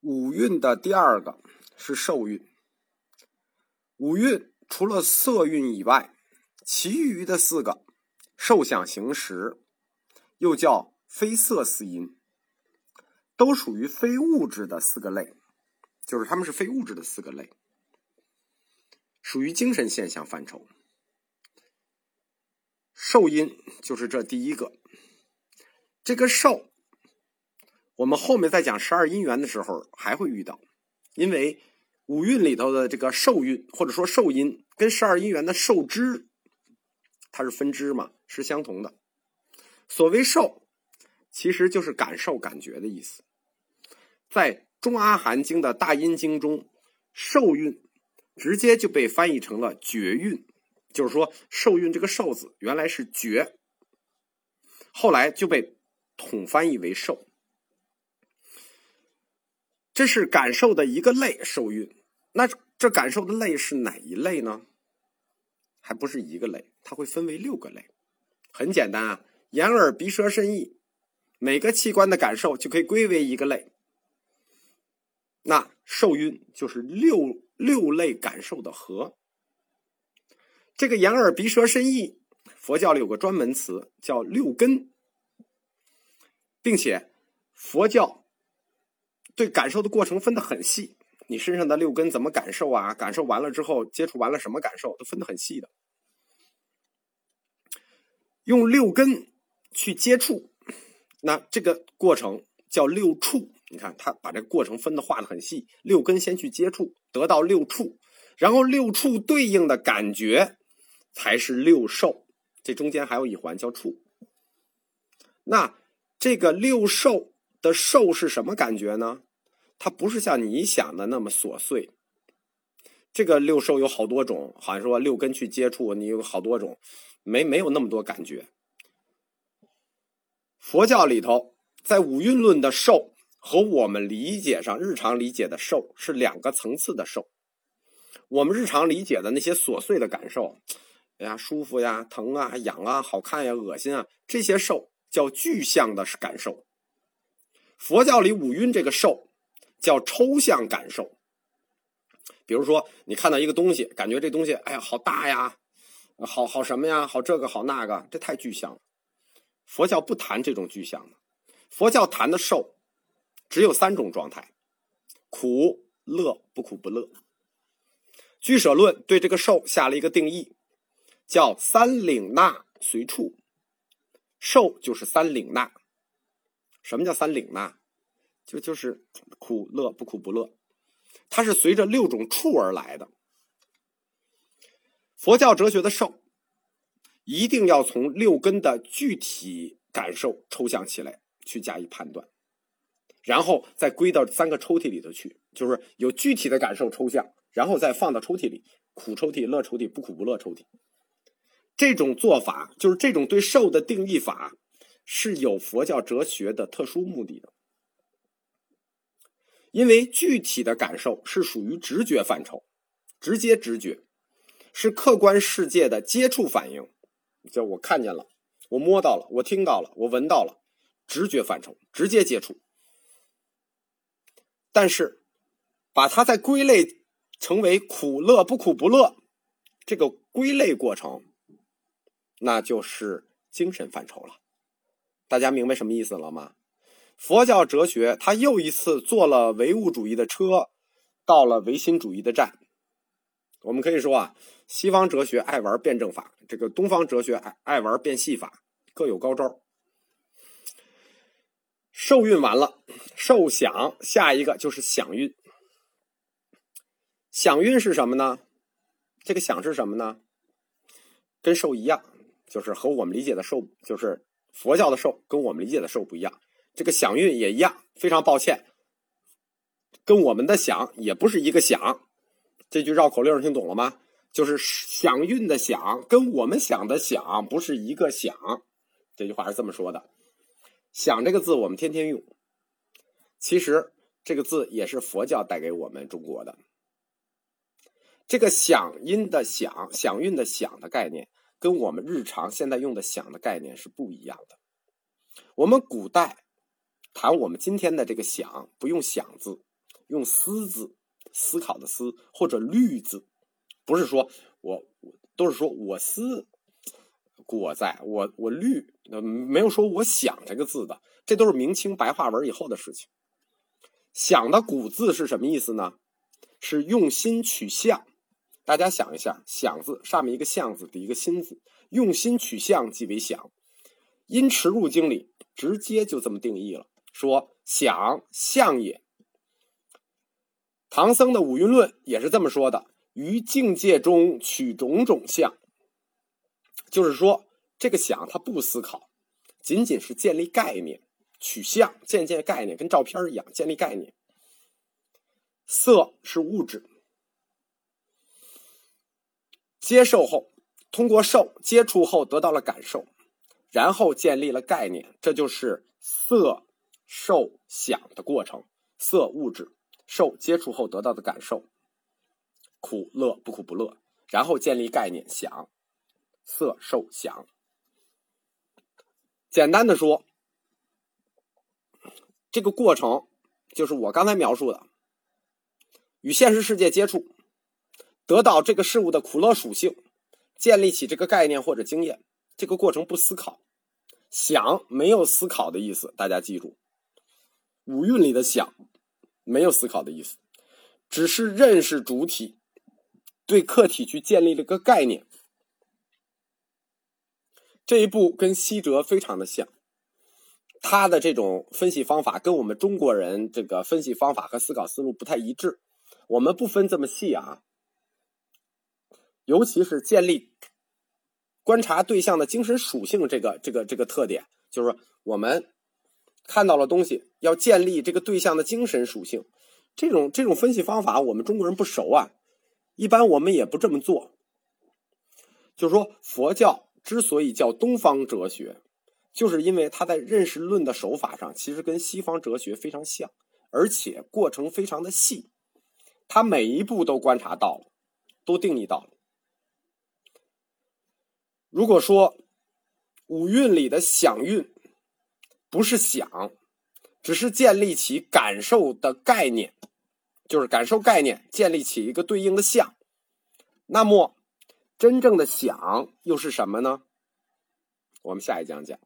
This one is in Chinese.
五蕴的第二个是受蕴。五蕴除了色蕴以外，其余的四个受想行识，又叫非色四因，都属于非物质的四个类，就是他们是非物质的四个类，属于精神现象范畴。受因就是这第一个，这个受。我们后面在讲十二因缘的时候还会遇到，因为五蕴里头的这个受蕴或者说受因跟十二因缘的受支，它是分支嘛，是相同的。所谓受，其实就是感受、感觉的意思。在中阿含经的大阴经中，受蕴直接就被翻译成了觉蕴，就是说受蕴这个受字原来是觉，后来就被统翻译为受。这是感受的一个类，受蕴。那这感受的类是哪一类呢？还不是一个类，它会分为六个类。很简单啊，眼耳鼻舌身意，每个器官的感受就可以归为一个类。那受蕴就是六六类感受的和。这个眼耳鼻舌身意，佛教里有个专门词叫六根，并且佛教。对感受的过程分得很细，你身上的六根怎么感受啊？感受完了之后，接触完了什么感受，都分得很细的。用六根去接触，那这个过程叫六触。你看，他把这个过程分的画的很细，六根先去接触，得到六触，然后六触对应的感觉才是六受。这中间还有一环叫触。那这个六受的受是什么感觉呢？它不是像你想的那么琐碎。这个六受有好多种，好像说六根去接触，你有好多种，没没有那么多感觉。佛教里头，在五蕴论的受和我们理解上日常理解的受是两个层次的受。我们日常理解的那些琐碎的感受，哎呀，舒服呀，疼啊，痒啊，好看呀，恶心啊，这些受叫具象的感受。佛教里五蕴这个受。叫抽象感受，比如说你看到一个东西，感觉这东西，哎呀，好大呀，好好什么呀，好这个好那个，这太具象了。佛教不谈这种具象的，佛教谈的受，只有三种状态：苦、乐、不苦不乐。居舍论对这个受下了一个定义，叫三领纳随处。受就是三领纳。什么叫三领呢？就就是苦乐不苦不乐，它是随着六种处而来的。佛教哲学的受，一定要从六根的具体感受抽象起来去加以判断，然后再归到三个抽屉里头去，就是有具体的感受抽象，然后再放到抽屉里，苦抽屉、乐抽屉、不苦不乐抽屉。这种做法就是这种对受的定义法，是有佛教哲学的特殊目的的。因为具体的感受是属于直觉范畴，直接直觉是客观世界的接触反应，就我看见了，我摸到了，我听到了，我闻到了，直觉范畴，直接接触。但是，把它再归类成为苦乐不苦不乐，这个归类过程，那就是精神范畴了。大家明白什么意思了吗？佛教哲学，他又一次坐了唯物主义的车，到了唯心主义的站。我们可以说啊，西方哲学爱玩辩证法，这个东方哲学爱爱玩变戏法，各有高招。受孕完了，受想，下一个就是想运。想运是什么呢？这个想是什么呢？跟受一样，就是和我们理解的受，就是佛教的受，跟我们理解的受不一样。这个响韵也一样，非常抱歉，跟我们的想也不是一个想。这句绕口令听懂了吗？就是响韵的响跟我们想的想不是一个想。这句话是这么说的。想这个字我们天天用，其实这个字也是佛教带给我们中国的。这个响音的响，响韵的响的概念，跟我们日常现在用的想的概念是不一样的。我们古代。谈我们今天的这个“想”，不用“想”字，用“思”字，思考的“思”或者“虑”字，不是说我都是说我思故我在，我我虑，没有说我想这个字的，这都是明清白话文以后的事情。想的古字是什么意思呢？是用心取象。大家想一下，想字上面一个象字，底一个心字，用心取象即为想。因驰入经里直接就这么定义了，说想象也。唐僧的五蕴论也是这么说的：于境界中取种种相。就是说，这个想它不思考，仅仅是建立概念。取象，渐渐概念跟照片一样，建立概念。色是物质，接受后，通过受接触后得到了感受，然后建立了概念，这就是色受想的过程。色物质，受接触后得到的感受，苦乐不苦不乐，然后建立概念，想色受想。简单的说。这个过程就是我刚才描述的，与现实世界接触，得到这个事物的苦乐属性，建立起这个概念或者经验。这个过程不思考，想没有思考的意思。大家记住，五蕴里的想没有思考的意思，只是认识主体，对客体去建立了个概念。这一步跟西哲非常的像。他的这种分析方法跟我们中国人这个分析方法和思考思路不太一致。我们不分这么细啊，尤其是建立观察对象的精神属性这个这个这个特点，就是我们看到了东西要建立这个对象的精神属性。这种这种分析方法我们中国人不熟啊，一般我们也不这么做。就是说，佛教之所以叫东方哲学。就是因为他在认识论的手法上，其实跟西方哲学非常像，而且过程非常的细，他每一步都观察到了，都定义到了。如果说五蕴里的想蕴不是想，只是建立起感受的概念，就是感受概念建立起一个对应的像，那么真正的想又是什么呢？我们下一讲讲。